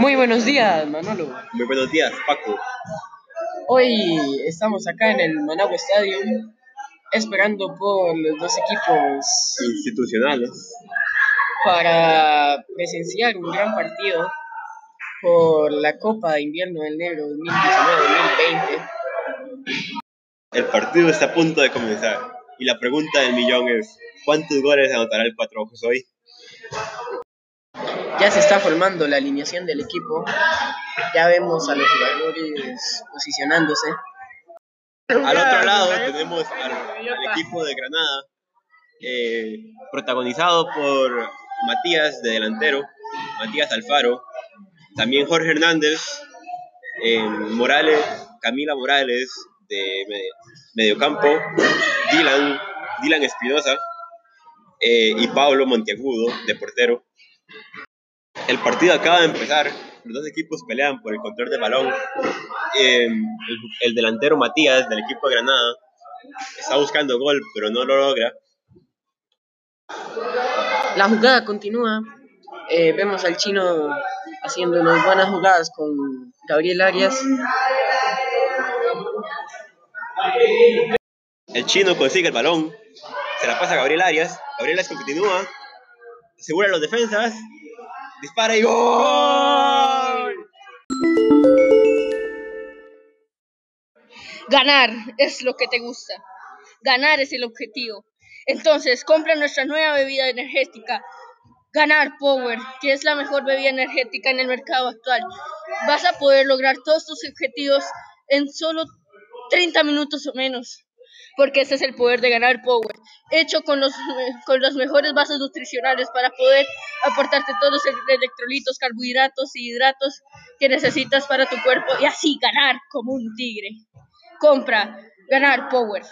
Muy buenos días, Manolo. Muy buenos días, Paco. Hoy estamos acá en el Managua Stadium esperando por los dos equipos Institucionales. para presenciar un gran partido por la Copa de Invierno del Negro 2019-2020. El partido está a punto de comenzar y la pregunta del millón es ¿cuántos goles anotará el Cuatro Ojos hoy? Ya se está formando la alineación del equipo. Ya vemos a los jugadores posicionándose. Al otro lado tenemos al, al equipo de Granada, eh, protagonizado por Matías de delantero, Matías Alfaro, también Jorge Hernández, eh, Morales, Camila Morales de me- mediocampo, Dylan, Dylan Espinosa eh, y Pablo Monteagudo de portero. El partido acaba de empezar, los dos equipos pelean por el control del balón. Eh, el, el delantero Matías del equipo de Granada está buscando gol, pero no lo logra. La jugada continúa. Eh, vemos al chino haciendo unas buenas jugadas con Gabriel Arias. El chino consigue el balón, se la pasa a Gabriel Arias. Gabriel Arias continúa, asegura los defensas, dispara y ¡gol! Ganar es lo que te gusta. Ganar es el objetivo. Entonces, compra nuestra nueva bebida energética. Ganar Power, que es la mejor bebida energética en el mercado actual. Vas a poder lograr todos tus objetivos en solo 30 minutos o menos. Porque ese es el poder de ganar Power. Hecho con los, con los mejores vasos nutricionales para poder aportarte todos los electrolitos, carbohidratos y hidratos que necesitas para tu cuerpo y así ganar como un tigre. Compra, ganar Power.